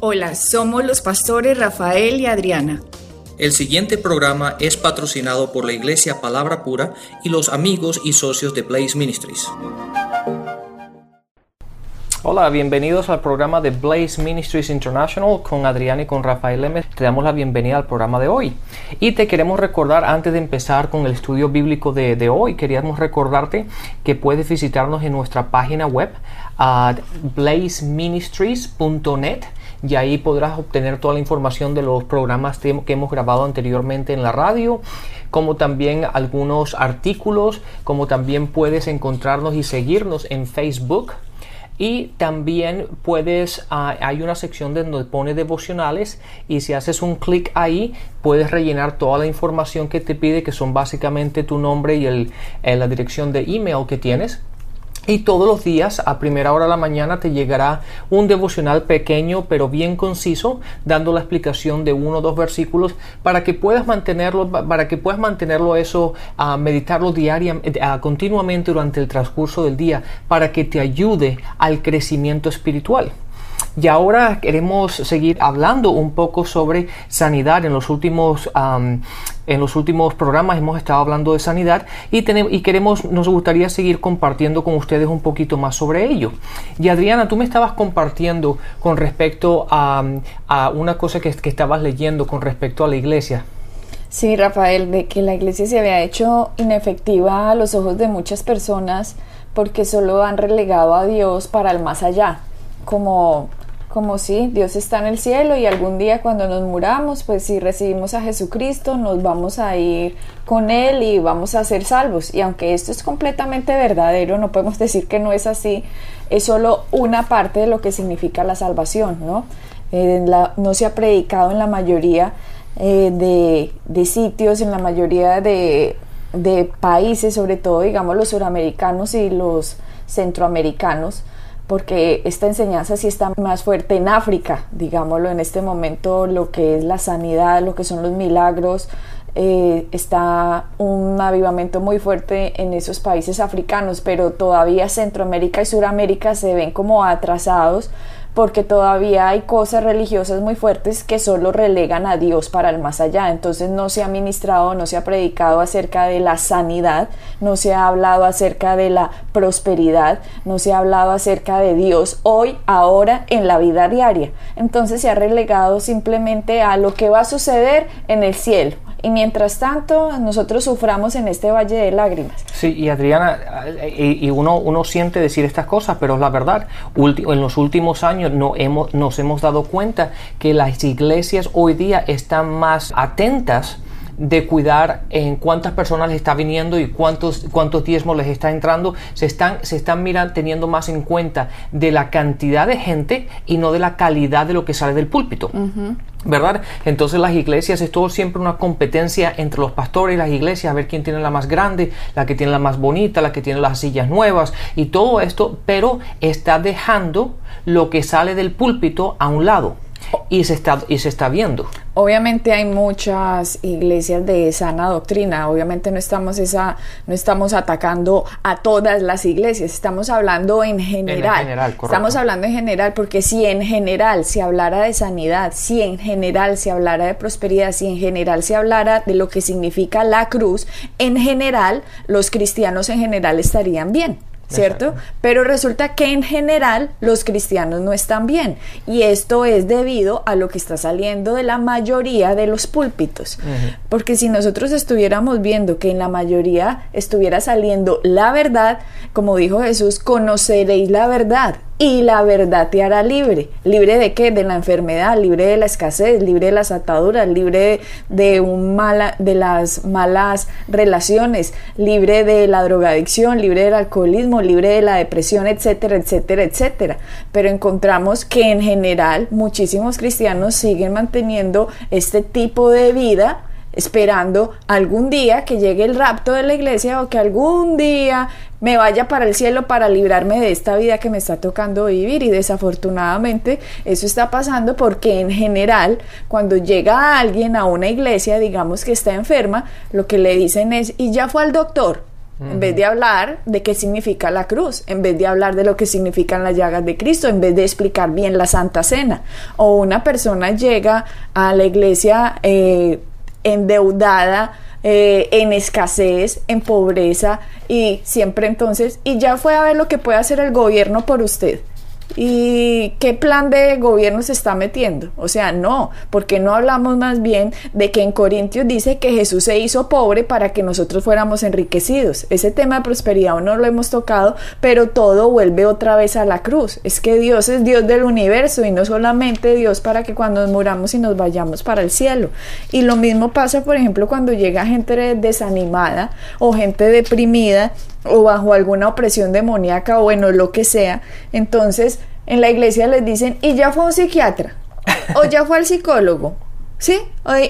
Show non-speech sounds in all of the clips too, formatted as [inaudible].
Hola, somos los pastores Rafael y Adriana. El siguiente programa es patrocinado por la Iglesia Palabra Pura y los amigos y socios de Blaze Ministries. Hola, bienvenidos al programa de Blaze Ministries International con Adriana y con Rafael M. Te damos la bienvenida al programa de hoy. Y te queremos recordar, antes de empezar con el estudio bíblico de, de hoy, queríamos recordarte que puedes visitarnos en nuestra página web a blazeministries.net y ahí podrás obtener toda la información de los programas que hemos grabado anteriormente en la radio, como también algunos artículos, como también puedes encontrarnos y seguirnos en Facebook. Y también puedes, ah, hay una sección donde pone devocionales y si haces un clic ahí puedes rellenar toda la información que te pide, que son básicamente tu nombre y el, eh, la dirección de email que tienes y todos los días a primera hora de la mañana te llegará un devocional pequeño pero bien conciso, dando la explicación de uno o dos versículos para que puedas mantenerlo, para que puedas mantenerlo eso, a meditarlo diariamente, continuamente durante el transcurso del día, para que te ayude al crecimiento espiritual. Y ahora queremos seguir hablando un poco sobre sanidad. En los últimos, en los últimos programas hemos estado hablando de sanidad y, tenemos, y queremos, nos gustaría seguir compartiendo con ustedes un poquito más sobre ello. Y Adriana, tú me estabas compartiendo con respecto a, una cosa que, que estabas leyendo con respecto a la iglesia. Sí, Rafael, de que la iglesia se había hecho inefectiva a los ojos de muchas personas porque solo han relegado a Dios para el más allá, como como si Dios está en el cielo y algún día cuando nos muramos, pues si recibimos a Jesucristo, nos vamos a ir con Él y vamos a ser salvos. Y aunque esto es completamente verdadero, no podemos [laughs] decir que no es así, es solo una parte de lo que significa la salvación, ¿no? Eh, no se ha predicado en la mayoría eh, de, de, sitios, en la mayoría de, de países, sobre todo digamos los suramericanos y los centroamericanos, porque esta enseñanza sí está más fuerte en África, digámoslo en este momento, lo que es la sanidad, lo que son los milagros, eh, está un avivamiento muy fuerte en esos países africanos, pero todavía Centroamérica y Suramérica se ven como atrasados porque todavía hay cosas religiosas muy fuertes que solo relegan a Dios para el más allá. Entonces no se ha ministrado, no se ha predicado acerca de la sanidad, no se ha hablado acerca de la prosperidad, no se ha hablado acerca de Dios hoy, ahora, en la vida diaria. Entonces se ha relegado simplemente a lo que va a suceder en el cielo y mientras tanto nosotros suframos en este valle de lágrimas. Sí, y Adriana, y, uno, uno siente decir estas cosas, pero es la verdad. en los últimos años no hemos, nos hemos dado cuenta que las iglesias hoy día están más atentas de cuidar en cuántas personas les está viniendo y cuántos, cuántos diezmos les está entrando, se están, se están mirando, teniendo más en cuenta de la cantidad de gente y no de la calidad de lo que sale del púlpito. ¿Verdad? Entonces las iglesias es todo siempre una competencia entre los pastores y las iglesias, a ver quién tiene la más grande, la que tiene la más bonita, la que tiene las sillas nuevas y todo esto, pero está dejando lo que sale del púlpito a un lado y se está, y se está viendo. Obviamente hay muchas iglesias de sana doctrina, obviamente no estamos, esa, no estamos atacando a todas las iglesias, estamos hablando en general. En general estamos hablando en general porque si en general se hablara de sanidad, si en general se hablara de prosperidad, si en general se hablara de lo que significa la cruz, en general los cristianos en general estarían bien. ¿Cierto? Pero resulta que en general los cristianos no están bien y esto es debido a lo que está saliendo de la mayoría de los púlpitos. Porque si nosotros estuviéramos viendo que en la mayoría estuviera saliendo la verdad, como dijo Jesús, conoceréis la verdad y la verdad te hará libre. ¿Libre de qué? De la enfermedad, libre de la escasez, libre de las ataduras, libre de, un mala, de las malas relaciones, libre de la drogadicción, libre del alcoholismo, libre de la depresión, etcétera, etcétera, etcétera. Pero encontramos que en general muchísimos cristianos siguen manteniendo este tipo de vida esperando algún día que llegue el rapto de la iglesia o que algún día me vaya para el cielo para librarme de esta vida que me está tocando vivir y desafortunadamente eso está pasando porque en general cuando llega alguien a una iglesia digamos que está enferma lo que le dicen es y ya fue al doctor en vez de hablar de qué significa la cruz, en vez de hablar de lo que significan las llagas de Cristo, en vez de explicar bien la Santa Cena. O una persona llega a la iglesia eh, endeudada, eh, en escasez, en pobreza y siempre entonces, y ya fue a ver lo que puede hacer el gobierno por usted. ¿Y qué plan de gobierno se está metiendo? O sea, no, porque no hablamos más bien de que en Corintios dice que Jesús se hizo pobre para que nosotros fuéramos enriquecidos. Ese tema de prosperidad no lo hemos tocado, pero todo vuelve otra vez a la cruz. Es que Dios es Dios del universo y no solamente Dios para que cuando nos muramos y nos vayamos para el cielo. Y lo mismo pasa, por ejemplo, cuando llega gente desanimada o gente deprimida o bajo alguna opresión demoníaca o bueno, lo que sea. Entonces, en la iglesia les dicen, y ya fue un psiquiatra, o ya fue al psicólogo, ¿sí?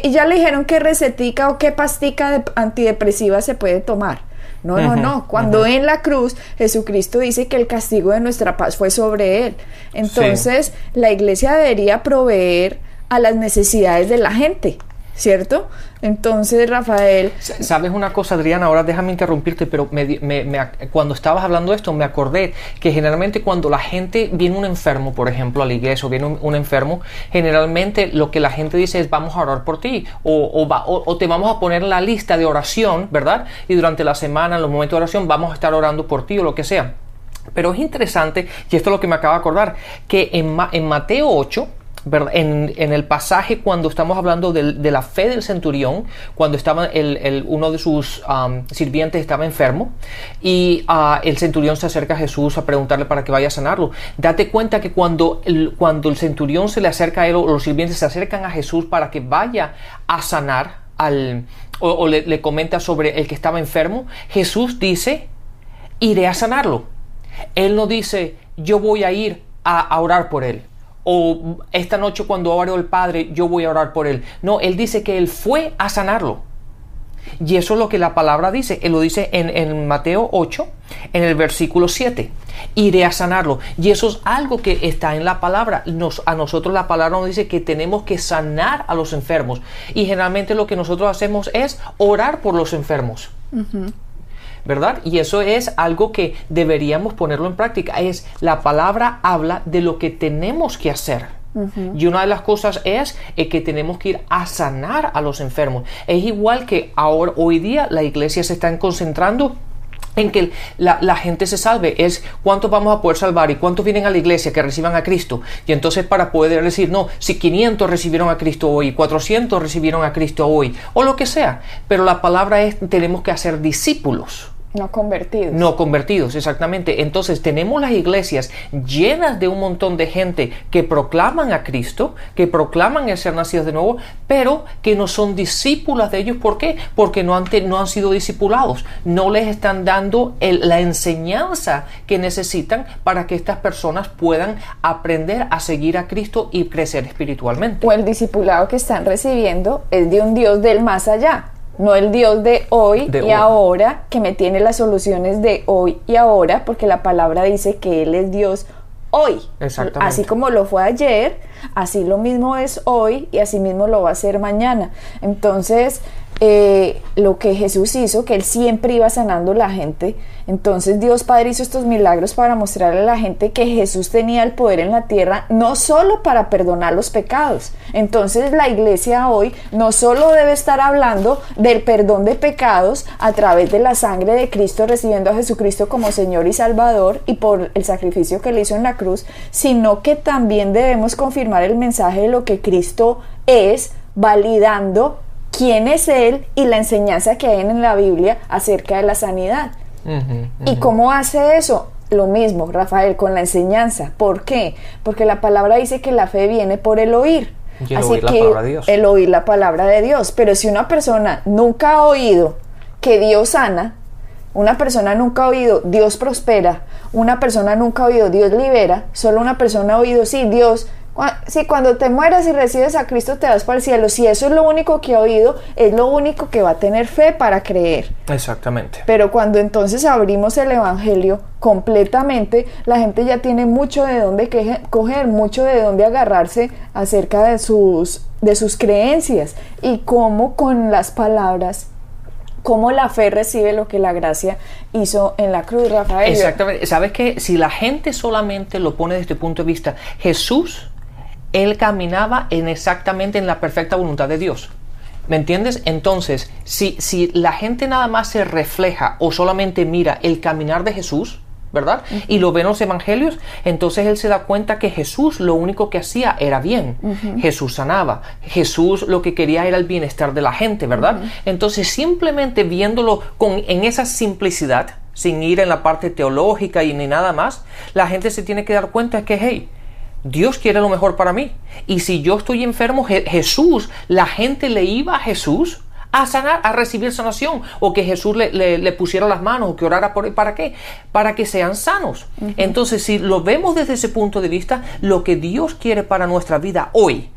y ya le dijeron qué recetica o qué pastica de antidepresiva se puede tomar. No, no, no. Cuando en la cruz Jesucristo dice que el castigo de nuestra paz fue sobre él. Entonces, la iglesia debería proveer a las necesidades de la gente. ¿Cierto? Entonces, Rafael... ¿Sabes una cosa, Adriana? Ahora déjame interrumpirte, pero cuando estabas hablando de esto me acordé que generalmente cuando la gente viene un enfermo, por ejemplo, a la iglesia o viene un, enfermo, generalmente lo que la gente dice es vamos a orar por ti o, o, te vamos a poner la lista de oración, ¿verdad? Y durante la semana, en los momentos de oración, vamos a estar orando por ti o lo que sea. Pero es interesante, y esto es lo que me acaba de acordar, que en, en Mateo 8, en, el pasaje cuando estamos hablando de, la fe del centurión, cuando estaba uno de sus sirvientes estaba enfermo y ah, el centurión se acerca a Jesús a preguntarle para que vaya a sanarlo. Date cuenta que cuando el, cuando el centurión se le acerca a él o los sirvientes se acercan a Jesús para que vaya a sanar al, o, le, le comenta sobre el que estaba enfermo, Jesús dice, iré a sanarlo. Él no dice, yo voy a ir a orar por él o esta noche cuando ore el Padre yo voy a orar por él. No, él dice que él fue a sanarlo. Y eso es lo que la palabra dice. Él lo dice en, Mateo 8, en el versículo 7. Iré a sanarlo. Y eso es algo que está en la palabra. Nos, a nosotros la palabra nos dice que tenemos que sanar a los enfermos. Y generalmente lo que nosotros hacemos es orar por los enfermos. ¿Verdad? Y eso es algo que deberíamos ponerlo en práctica. Es la palabra habla de lo que tenemos que hacer. Y una de las cosas es, que tenemos que ir a sanar a los enfermos. Es igual que ahora, hoy día, la iglesia se está concentrando en que la, gente se salve, es cuántos vamos a poder salvar y cuántos vienen a la iglesia que reciban a Cristo. Y entonces para poder decir, no, si 500 recibieron a Cristo hoy, 400 recibieron a Cristo hoy, o lo que sea. Pero la palabra es, tenemos que hacer discípulos. No convertidos. No convertidos, exactamente. Entonces tenemos las iglesias llenas de un montón de gente que proclaman a Cristo, que proclaman el ser nacidos de nuevo, pero que no son discípulas de ellos. ¿Por qué? Porque no han, no han sido discipulados. No les están dando la enseñanza que necesitan para que estas personas puedan aprender a seguir a Cristo y crecer espiritualmente. O el discipulado que están recibiendo es de un Dios del más allá no el Dios de hoy y ahora, que me tiene las soluciones de hoy y ahora, porque la palabra dice que Él es Dios hoy. Así como lo fue ayer, así lo mismo es hoy y así mismo lo va a ser mañana. Entonces, eh, lo que Jesús hizo, que Él siempre iba sanando a la gente. Entonces Dios Padre hizo estos milagros para mostrarle a la gente que Jesús tenía el poder en la tierra, no solo para perdonar los pecados. Entonces la iglesia hoy no solo debe estar hablando del perdón de pecados a través de la sangre de Cristo, recibiendo a Jesucristo como Señor y Salvador y por el sacrificio que le hizo en la cruz, sino que también debemos confirmar el mensaje de lo que Cristo es, validando quién es Él y la enseñanza que hay en la Biblia acerca de la sanidad. ¿Y cómo hace eso? Lo mismo, Rafael, con la enseñanza. ¿Por qué? Porque la palabra dice que la fe viene por el oír. Así que el oír la palabra de Dios. Pero si una persona nunca ha oído que Dios sana, una persona nunca ha oído Dios prospera, una persona nunca ha oído Dios libera, solo una persona ha oído sí, Dios si cuando te mueras y recibes a Cristo te vas para el cielo, si eso es lo único que ha oído, es lo único que va a tener fe para creer. Exactamente. Pero cuando entonces abrimos el Evangelio completamente, la gente ya tiene mucho de dónde coger, mucho de dónde agarrarse acerca de sus, de sus creencias y cómo con las palabras cómo la fe recibe lo que la gracia hizo en la cruz, Rafael. Exactamente. Sabes que si la gente solamente lo pone desde este punto de vista, Jesús, él caminaba en exactamente en la perfecta voluntad de Dios. ¿Me entiendes? Entonces, si, si la gente nada más se refleja o solamente mira el caminar de Jesús, ¿verdad? Y lo ven los evangelios, entonces él se da cuenta que Jesús lo único que hacía era bien. Jesús sanaba. Jesús lo que quería era el bienestar de la gente, ¿verdad? Entonces simplemente viéndolo con, en esa simplicidad, sin ir en la parte teológica y ni nada más, la gente se tiene que dar cuenta que, hey, Dios quiere lo mejor para mí. Y si yo estoy enfermo, Jesús, la gente le iba a Jesús a sanar, a recibir sanación, o que Jesús le, pusiera las manos, o que orara por ¿Para qué? Para que sean sanos. Entonces, si lo vemos desde ese punto de vista, lo que Dios quiere para nuestra vida hoy,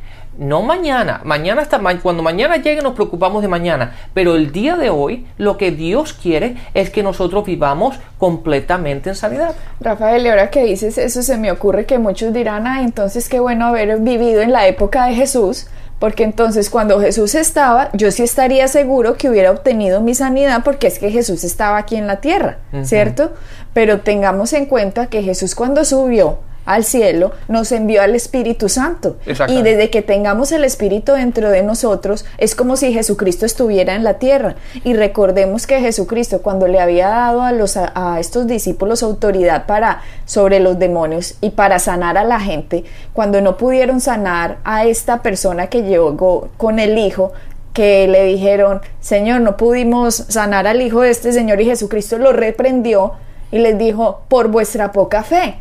no mañana, mañana está, cuando mañana llegue nos preocupamos de mañana, pero el día de hoy lo que Dios quiere es que nosotros vivamos completamente en sanidad. Rafael, y ahora que dices eso se me ocurre que muchos dirán, ah, entonces qué bueno haber vivido en la época de Jesús, porque entonces cuando Jesús estaba, yo sí estaría seguro que hubiera obtenido mi sanidad porque es que Jesús estaba aquí en la tierra, ¿cierto? Pero tengamos en cuenta que Jesús cuando subió al cielo, nos envió al Espíritu Santo. Y desde que tengamos el Espíritu dentro de nosotros, es como si Jesucristo estuviera en la tierra. Y recordemos que Jesucristo, cuando le había dado a, los, a, estos discípulos autoridad para sobre los demonios y para sanar a la gente, cuando no pudieron sanar a esta persona que llegó con el Hijo, que le dijeron, Señor, no pudimos sanar al Hijo de este Señor y Jesucristo lo reprendió y les dijo, por vuestra poca fe.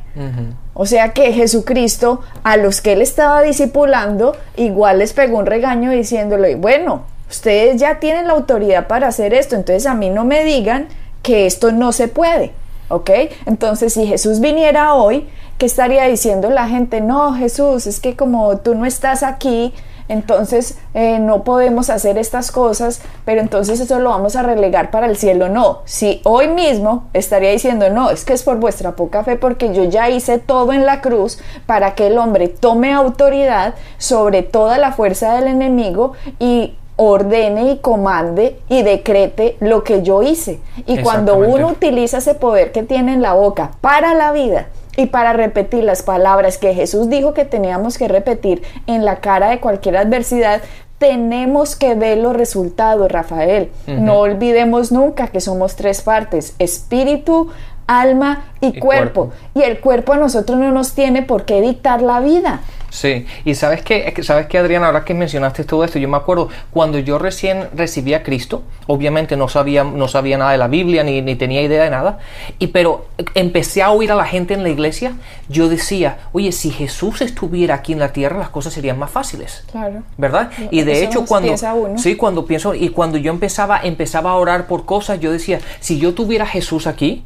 O sea que Jesucristo, a los que él estaba discipulando, igual les pegó un regaño diciéndole, bueno, ustedes ya tienen la autoridad para hacer esto, entonces a mí no me digan que esto no se puede. ¿Ok? Entonces, si Jesús viniera hoy, ¿qué estaría diciendo la gente? No, Jesús, es que como tú no estás aquí, entonces eh, no podemos hacer estas cosas, pero entonces eso lo vamos a relegar para el cielo. No, si hoy mismo estaría diciendo, no, es que es por vuestra poca fe, porque yo ya hice todo en la cruz para que el hombre tome autoridad sobre toda la fuerza del enemigo y ordene y comande y decrete lo que yo hice. Y cuando uno utiliza ese poder que tiene en la boca para la vida, y para repetir las palabras que Jesús dijo que teníamos que repetir en la cara de cualquier adversidad, tenemos que ver los resultados, Rafael. No olvidemos nunca que somos tres partes, espíritu, alma y, cuerpo. Y el cuerpo a nosotros no nos tiene por qué dictar la vida. Sí, y sabes que, sabes que Adriana, ahora que mencionaste todo esto, yo me acuerdo cuando yo recién recibí a Cristo, obviamente no sabía, no sabía nada de la Biblia ni, ni tenía idea de nada, y pero empecé a oír a la gente en la iglesia, yo decía, oye, si Jesús estuviera aquí en la tierra, las cosas serían más fáciles. Claro. ¿Verdad? Y de hecho, cuando, sí, cuando pienso, y cuando yo empezaba, empezaba a orar por cosas, yo decía, si yo tuviera Jesús aquí,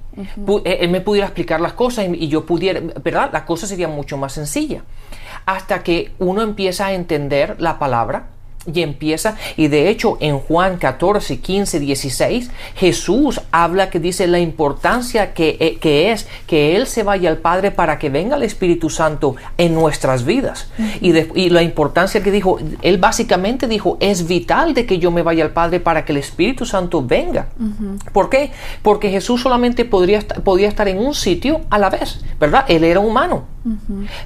eh, él me pudiera explicar las cosas y, y yo pudiera, ¿verdad? La cosa sería mucho más sencilla hasta que uno empieza a entender la palabra y empieza, y de hecho en Juan 14, 15, 16, Jesús habla que dice la importancia que, eh, que, es que Él se vaya al Padre para que venga el Espíritu Santo en nuestras vidas. y, y, la importancia que dijo, Él básicamente dijo, es vital de que yo me vaya al Padre para que el Espíritu Santo venga. ¿Por qué? Porque Jesús solamente podría, podía estar en un sitio a la vez, ¿verdad? Él era humano.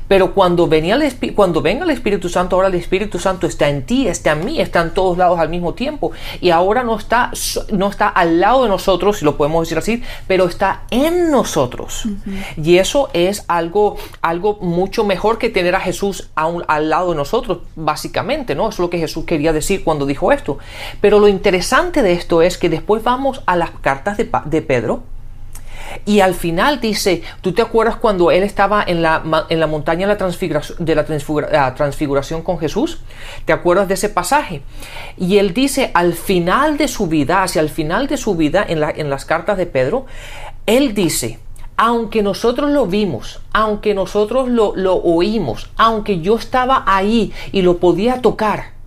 Pero cuando, venía el, cuando venga el Espíritu Santo, ahora el Espíritu Santo está en ti, está en mí, está en todos lados al mismo tiempo. Y ahora no está, no está al lado de nosotros, si lo podemos decir así, pero está en nosotros. Y eso es algo, algo mucho mejor que tener a Jesús al lado de nosotros, básicamente, ¿no? Eso es lo que Jesús quería decir cuando dijo esto. Pero lo interesante de esto es que después vamos a las cartas de, de Pedro y al final dice, ¿tú te acuerdas cuando él estaba en la, en la montaña de la, transfiguración, con Jesús? ¿Te acuerdas de ese pasaje? Y él dice, al final de su vida, hacia el final de su vida, en, en las cartas de Pedro, él dice, aunque nosotros lo vimos, aunque nosotros lo, lo oímos, aunque yo estaba ahí y lo podía tocar,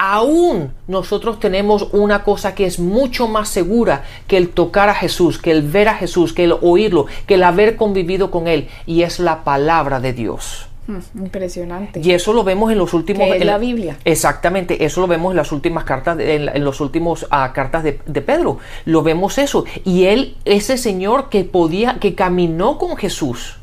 aún nosotros tenemos una cosa que es mucho más segura que el tocar a Jesús, que el ver a Jesús, que el oírlo, que el haber convivido con Él, y es la palabra de Dios. Mm, Impresionante. Y eso lo vemos en los últimos... Que es en la Biblia. Exactamente, eso lo vemos en las últimas cartas, en los últimos ah, cartas de, de Pedro. Lo vemos eso. Y él, ese señor que podía, que caminó con Jesús,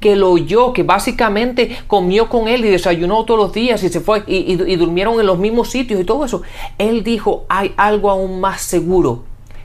que lo oyó, que básicamente comió con él y desayunó todos los días y se fue y, y- y durmieron en los mismos sitios y todo eso. Él dijo, hay algo aún más seguro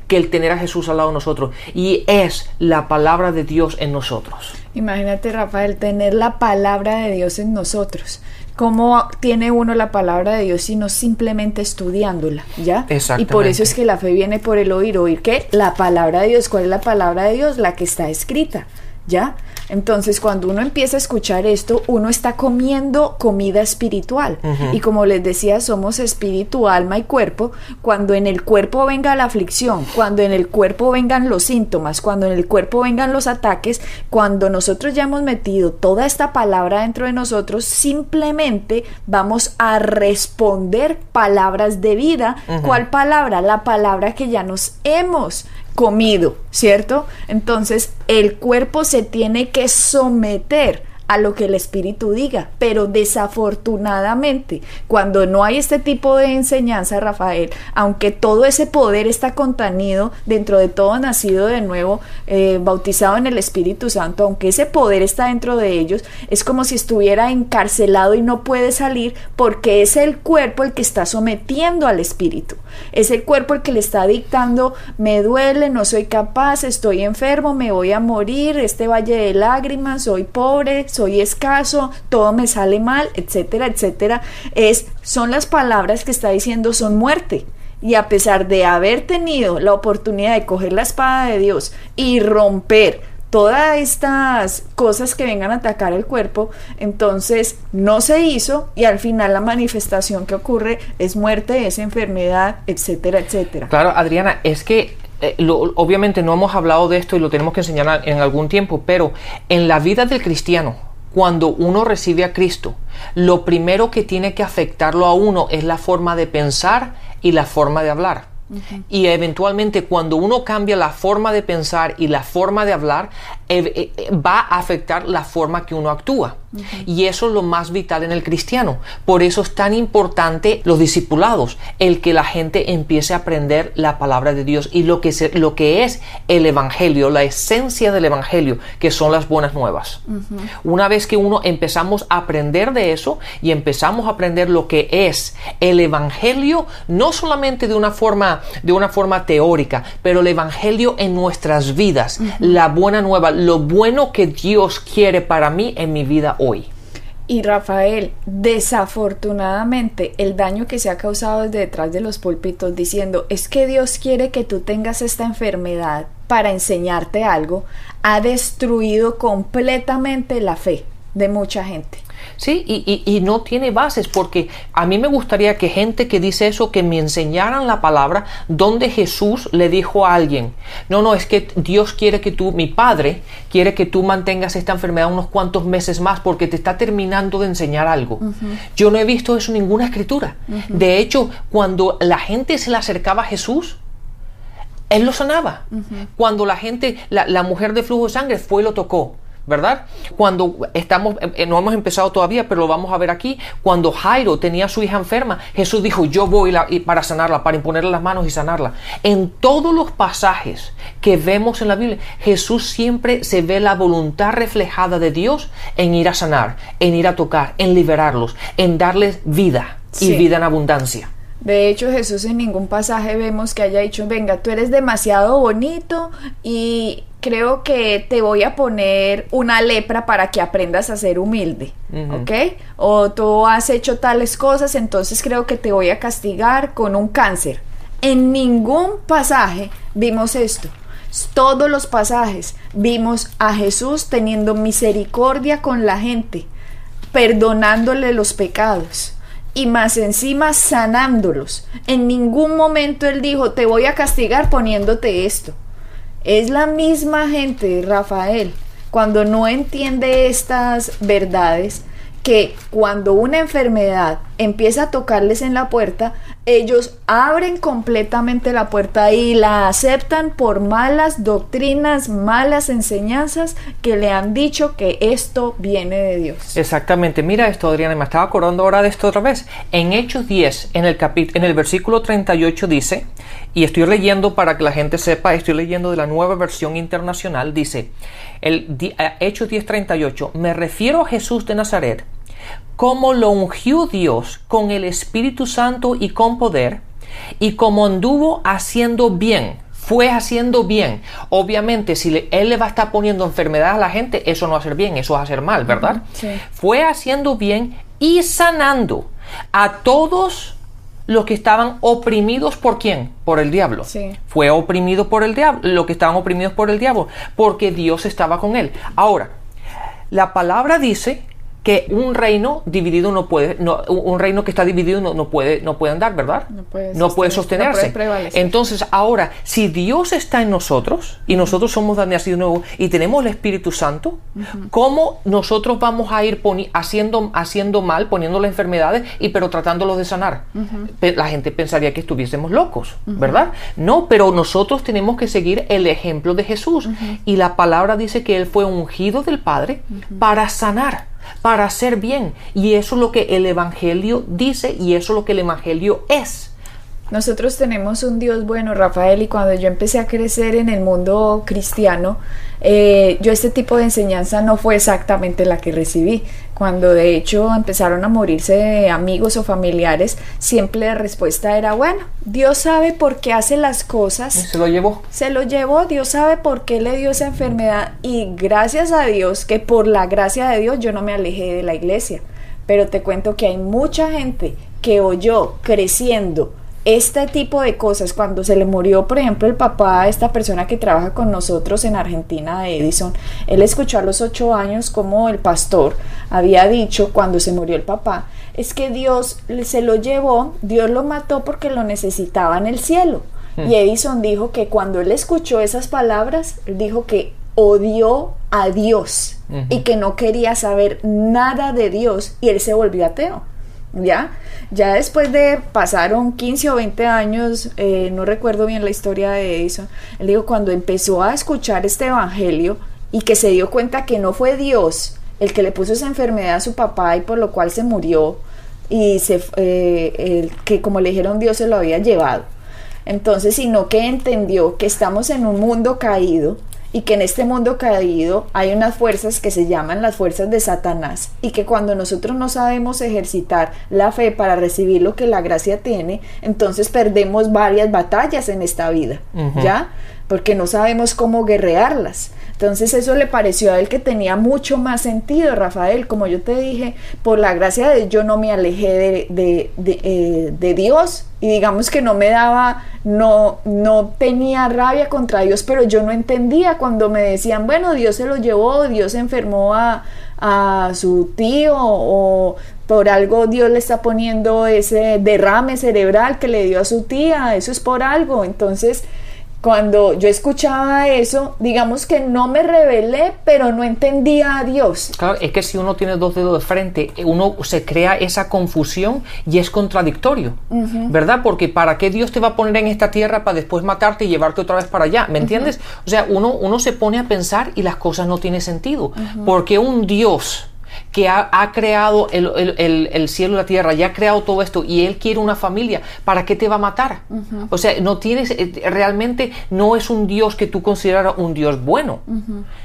que el tener a Jesús al lado de nosotros y es la palabra de Dios en nosotros. Imagínate, Rafael, tener la palabra de Dios en nosotros. ¿Cómo tiene uno la palabra de Dios sino simplemente estudiándola? ¿Ya? Y por eso es que la fe viene por el oír. ¿Oír qué? La palabra de Dios. ¿Cuál es la palabra de Dios? La que está escrita. ¿Ya? Entonces, cuando uno empieza a escuchar esto, uno está comiendo comida espiritual. Y como les decía, somos espíritu, alma y cuerpo. Cuando en el cuerpo venga la aflicción, cuando en el cuerpo vengan los síntomas, cuando en el cuerpo vengan los ataques, cuando nosotros ya hemos metido toda esta palabra dentro de nosotros, simplemente vamos a responder palabras de vida. ¿Cuál palabra? La palabra que ya nos hemos comido, ¿cierto? Entonces el cuerpo se tiene que someter a lo que el espíritu diga, pero desafortunadamente cuando no hay este tipo de enseñanza, Rafael, aunque todo ese poder está contenido dentro de todo nacido de nuevo, eh, bautizado en el Espíritu Santo, aunque ese poder está dentro de ellos, es como si estuviera encarcelado y no puede salir porque es el cuerpo el que está sometiendo al espíritu, es el cuerpo el que le está dictando, me duele, no soy capaz, estoy enfermo, me voy a morir, este valle de lágrimas, soy pobre, soy escaso, todo me sale mal, etcétera, etcétera. Es, son las palabras que está diciendo son muerte. Y a pesar de haber tenido la oportunidad de coger la espada de Dios y romper todas estas cosas que vengan a atacar el cuerpo, entonces no se hizo y al final la manifestación que ocurre es muerte, es enfermedad, etcétera, etcétera. Claro, Adriana, es que eh, obviamente no hemos hablado de esto y lo tenemos que enseñar en algún tiempo, pero en la vida del cristiano, cuando uno recibe a Cristo, lo primero que tiene que afectarlo a uno es la forma de pensar y la forma de hablar. Y eventualmente cuando uno cambia la forma de pensar y la forma de hablar, eh, eh, va a afectar la forma que uno actúa. Y eso es lo más vital en el cristiano. Por eso es tan importante los discipulados, el que la gente empiece a aprender la palabra de Dios y lo que, se- lo que es el Evangelio, la esencia del Evangelio, que son las buenas nuevas. Una vez que uno empezamos a aprender de eso y empezamos a aprender lo que es el Evangelio, no solamente de una forma, de una forma teórica, pero el Evangelio en nuestras vidas, la buena nueva, lo bueno que Dios quiere para mí en mi vida hoy. Y Rafael, desafortunadamente, el daño que se ha causado desde detrás de los púlpitos diciendo es que Dios quiere que tú tengas esta enfermedad para enseñarte algo, ha destruido completamente la fe de mucha gente. Sí, y, y- y no tiene bases, porque a mí me gustaría que gente que dice eso, que me enseñaran la palabra donde Jesús le dijo a alguien, no, no, es que Dios quiere que tú, mi Padre, quiere que tú mantengas esta enfermedad unos cuantos meses más porque te está terminando de enseñar algo. Yo no he visto eso en ninguna escritura. De hecho, cuando la gente se le acercaba a Jesús, él lo sanaba. Cuando la gente, la, la mujer de flujo de sangre fue y lo tocó. ¿Verdad? Cuando estamos, eh, no hemos empezado todavía, pero lo vamos a ver aquí. Cuando Jairo tenía a su hija enferma, Jesús dijo: Yo voy la- para sanarla, para imponerle las manos y sanarla. En todos los pasajes que vemos en la Biblia, Jesús siempre se ve la voluntad reflejada de Dios en ir a sanar, en ir a tocar, en liberarlos, en darles vida y Sí. vida en abundancia. De hecho, Jesús en ningún pasaje vemos que haya dicho, venga, tú eres demasiado bonito y creo que te voy a poner una lepra para que aprendas a ser humilde, ¿ok? O tú has hecho tales cosas, entonces creo que te voy a castigar con un cáncer. En ningún pasaje vimos esto. Todos los pasajes vimos a Jesús teniendo misericordia con la gente, perdonándole los pecados y más encima sanándolos. En ningún momento él dijo, te voy a castigar poniéndote esto. Es la misma gente, Rafael, cuando no entiende estas verdades, que cuando una enfermedad empieza a tocarles en la puerta, ellos abren completamente la puerta y la aceptan por malas doctrinas, malas enseñanzas que le han dicho que esto viene de Dios. Exactamente, mira esto Adriana, me estaba acordando ahora de esto otra vez. En Hechos 10, en el, en el versículo 38 dice, y estoy leyendo para que la gente sepa, estoy leyendo de la nueva versión internacional, dice, el eh, Hechos 10:38, me refiero a Jesús de Nazaret, como lo ungió Dios con el Espíritu Santo y con poder, y como anduvo haciendo bien, fue haciendo bien. Obviamente, si él le va a estar poniendo enfermedad a la gente, eso no va a ser bien, eso va a ser mal, ¿verdad? Fue haciendo bien y sanando a todos los que estaban oprimidos por quién? Por el diablo. Fue oprimido por el diablo, los que estaban oprimidos por el diablo, porque Dios estaba con él. Ahora, la palabra dice que un reino dividido no puede, no, un reino que está dividido no, puede, no puede andar, ¿verdad? No puede, sostenerse. Entonces, ahora, si Dios está en nosotros y nosotros somos nacidos nuevo y tenemos el Espíritu Santo, ¿cómo nosotros vamos a ir haciendo, haciendo mal, poniéndole enfermedades y pero tratándolos de sanar? La gente pensaría que estuviésemos locos, ¿verdad? No, pero nosotros tenemos que seguir el ejemplo de Jesús. Y la palabra dice que Él fue ungido del Padre para sanar para hacer bien. Y eso es lo que el Evangelio dice y eso es lo que el Evangelio es. Nosotros tenemos un Dios bueno, Rafael, y cuando yo empecé a crecer en el mundo cristiano, eh, yo este tipo de enseñanza no fue exactamente la que recibí. Cuando de hecho empezaron a morirse amigos o familiares, siempre la respuesta era, bueno, Dios sabe por qué hace las cosas. Se lo llevó. Se lo llevó, Dios sabe por qué le dio esa enfermedad y gracias a Dios que por la gracia de Dios yo no me alejé de la iglesia. Pero te cuento que hay mucha gente que oyó creciendo este tipo de cosas, cuando se le murió, por ejemplo, el papá esta persona que trabaja con nosotros en Argentina, de Edison, él escuchó a los ocho años como el pastor había dicho cuando se murió el papá, es que Dios se lo llevó, Dios lo mató porque lo necesitaba en el cielo. Hmm. Y Edison dijo que cuando él escuchó esas palabras, él dijo que odió a Dios y que no quería saber nada de Dios y él se volvió ateo. ¿Ya? Ya después de pasaron 15 o 20 años, eh, no recuerdo bien la historia de eso, él dijo, cuando empezó a escuchar este evangelio y que se dio cuenta que no fue Dios el que le puso esa enfermedad a su papá y por lo cual se murió y se, eh, que como le dijeron Dios se lo había llevado. Entonces, sino que entendió que estamos en un mundo caído, y que en este mundo caído hay unas fuerzas que se llaman las fuerzas de Satanás y que cuando nosotros no sabemos ejercitar la fe para recibir lo que la gracia tiene, entonces perdemos varias batallas en esta vida, ¿ya? Porque no sabemos cómo guerrearlas. Entonces eso le pareció a él que tenía mucho más sentido, Rafael. Como yo te dije, por la gracia de Dios yo no me alejé de, de, de, eh, de Dios y digamos que no me daba, no, no tenía rabia contra Dios, pero yo no entendía cuando me decían, bueno, Dios se lo llevó, Dios enfermó a, a su tío o por algo Dios le está poniendo ese derrame cerebral que le dio a su tía, eso es por algo. Entonces, cuando yo escuchaba eso, digamos que no me rebelé, pero no entendía a Dios. Claro, es que si uno tiene dos dedos de frente, uno se crea esa confusión y es contradictorio, ¿verdad? Porque ¿para qué Dios te va a poner en esta tierra para después matarte y llevarte otra vez para allá? ¿Me entiendes? O sea, uno, uno se pone a pensar y las cosas no tienen sentido. Porque un Dios que ha, creado el, cielo y la tierra, ya ha creado todo esto y Él quiere una familia, ¿para qué te va a matar? O sea, no tienes, eh, realmente no es un Dios que tú consideras un Dios bueno,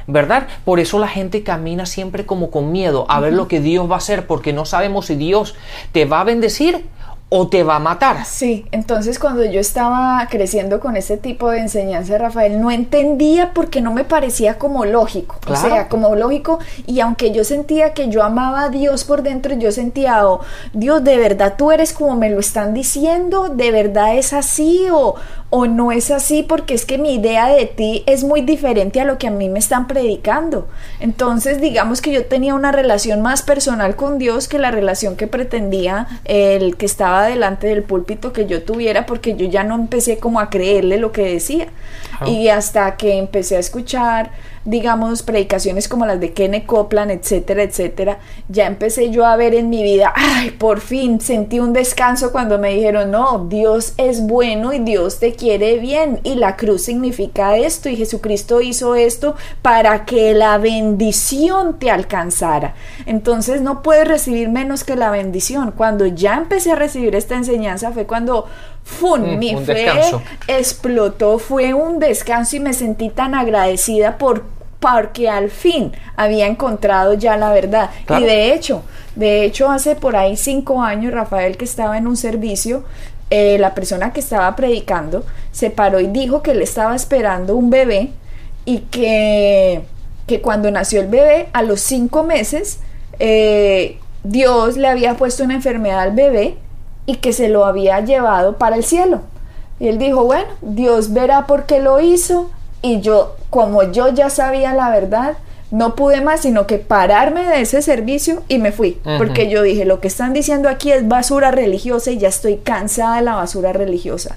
¿verdad? Por eso la gente camina siempre como con miedo a ver lo que Dios va a hacer, porque no sabemos si Dios te va a bendecir o te va a matar. Sí, entonces cuando yo estaba creciendo con este tipo de enseñanza, Rafael, no entendía porque no me parecía como lógico. O sea, como lógico. Y aunque yo sentía que yo amaba a Dios por dentro, yo sentía, oh, Dios, de verdad tú eres como me lo están diciendo, de verdad es así o, o no es así porque es que mi idea de ti es muy diferente a lo que a mí me están predicando. Entonces, digamos que yo tenía una relación más personal con Dios que la relación que pretendía el que estaba delante del púlpito que yo tuviera porque yo ya no empecé como a creerle lo que decía. Y hasta que empecé a escuchar digamos, predicaciones como las de Kenneth Copeland, etcétera, etcétera, ya empecé yo a ver en mi vida, ay, por fin sentí un descanso cuando me dijeron, no, Dios es bueno y Dios te quiere bien y la cruz significa esto y Jesucristo hizo esto para que la bendición te alcanzara. Entonces no puedes recibir menos que la bendición. Cuando ya empecé a recibir esta enseñanza fue cuando ¡fun! Mm, mi fe descanso. explotó, fue un descanso y me sentí tan agradecida por porque al fin había encontrado ya la verdad. Claro. Y de hecho, de hecho hace por ahí cinco años, Rafael que estaba en un servicio, eh, la persona que estaba predicando se paró y dijo que le estaba esperando un bebé y que, que cuando nació el bebé, a los cinco meses, eh, Dios le había puesto una enfermedad al bebé y que se lo había llevado para el cielo. Y él dijo, bueno, Dios verá por qué lo hizo. Y yo, como yo ya sabía la verdad, no pude más sino que pararme de ese servicio y me fui. Porque yo dije, lo que están diciendo aquí es basura religiosa y ya estoy cansada de la basura religiosa.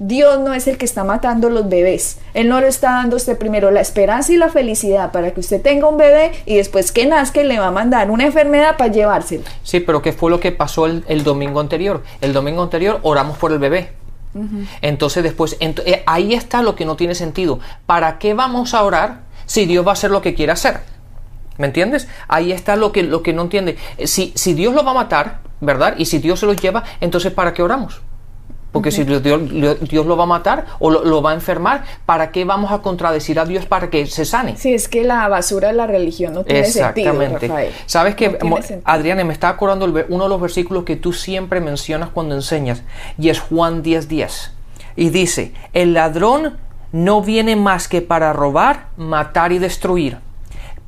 Dios no es el que está matando los bebés. Él no le está dando a usted primero la esperanza y la felicidad para que usted tenga un bebé y después que nazca le va a mandar una enfermedad para llevársela. Sí, pero ¿qué fue lo que pasó el, el domingo anterior? El domingo anterior oramos por el bebé. Entonces después, eh, ahí está lo que no tiene sentido. ¿Para qué vamos a orar si Dios va a hacer lo que quiere hacer? ¿Me entiendes? Ahí está lo que, lo que no entiende. Eh, Si, si Dios lo va a matar, ¿verdad? Y si Dios se lo lleva, entonces ¿para qué oramos? Porque si Dios, Dios- lo va a matar o lo, lo va a enfermar, ¿para qué vamos a contradecir a Dios para que se sane? Si es que la basura de la religión no tiene sentido, Exactamente. Rafael. Sabes que, No sentido. Adriana, me está acordando el uno de los versículos que tú siempre mencionas cuando enseñas, y es Juan 10:10. 10. Y dice, el ladrón no viene más que para robar, matar y destruir.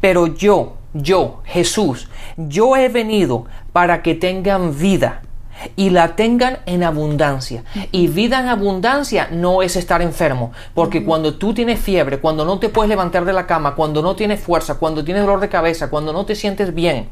Pero yo, yo, Jesús, yo he venido para que tengan vida y la tengan en abundancia. Y vida en abundancia no es estar enfermo, porque cuando tú tienes fiebre, cuando no te puedes levantar de la cama, cuando no tienes fuerza, cuando tienes dolor de cabeza, cuando no te sientes bien,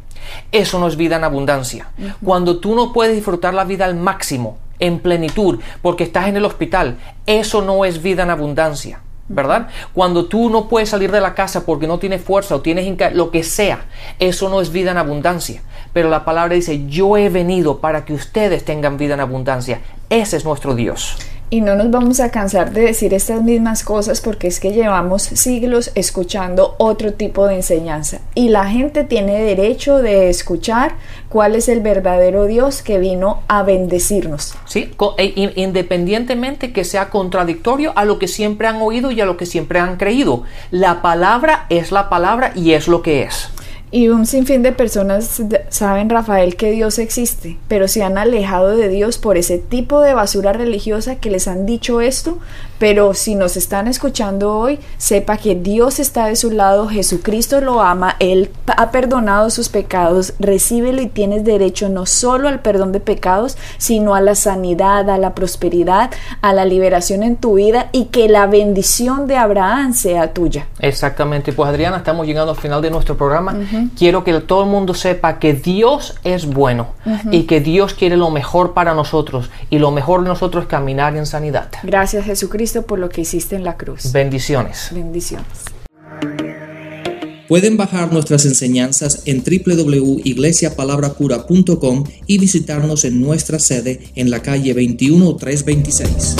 eso no es vida en abundancia. Cuando tú no puedes disfrutar la vida al máximo, en plenitud, porque estás en el hospital, eso no es vida en abundancia. ¿Verdad? Cuando tú no puedes salir de la casa porque no tienes fuerza o tienes lo que sea, eso no es vida en abundancia. Pero la palabra dice, yo he venido para que ustedes tengan vida en abundancia. Ese es nuestro Dios. Y no nos vamos a cansar de decir estas mismas cosas porque es que llevamos siglos escuchando otro tipo de enseñanza. Y la gente tiene derecho de escuchar cuál es el verdadero Dios que vino a bendecirnos. ¿Sí? E- in- independientemente que sea contradictorio a lo que siempre han oído y a lo que siempre han creído. La palabra es la palabra y es lo que es. Y un sinfín de personas saben, Rafael, que Dios existe, pero se han alejado de Dios por ese tipo de basura religiosa que les han dicho esto. Pero si nos están escuchando hoy, sepa que Dios está de su lado, Jesucristo lo ama, Él ha perdonado sus pecados, recíbelo y tienes derecho no solo al perdón de pecados, sino a la sanidad, a la prosperidad, a la liberación en tu vida y que la bendición de Abraham sea tuya. Exactamente. Pues Adriana, estamos llegando al final de nuestro programa. Quiero que todo el mundo sepa que Dios es bueno y que Dios quiere lo mejor para nosotros y lo mejor de nosotros es caminar en sanidad. Gracias Jesucristo por lo que hiciste en la cruz. Bendiciones. Bendiciones. Pueden bajar nuestras enseñanzas en www.iglesiapalabrapura.com y visitarnos en nuestra sede en la calle 21326.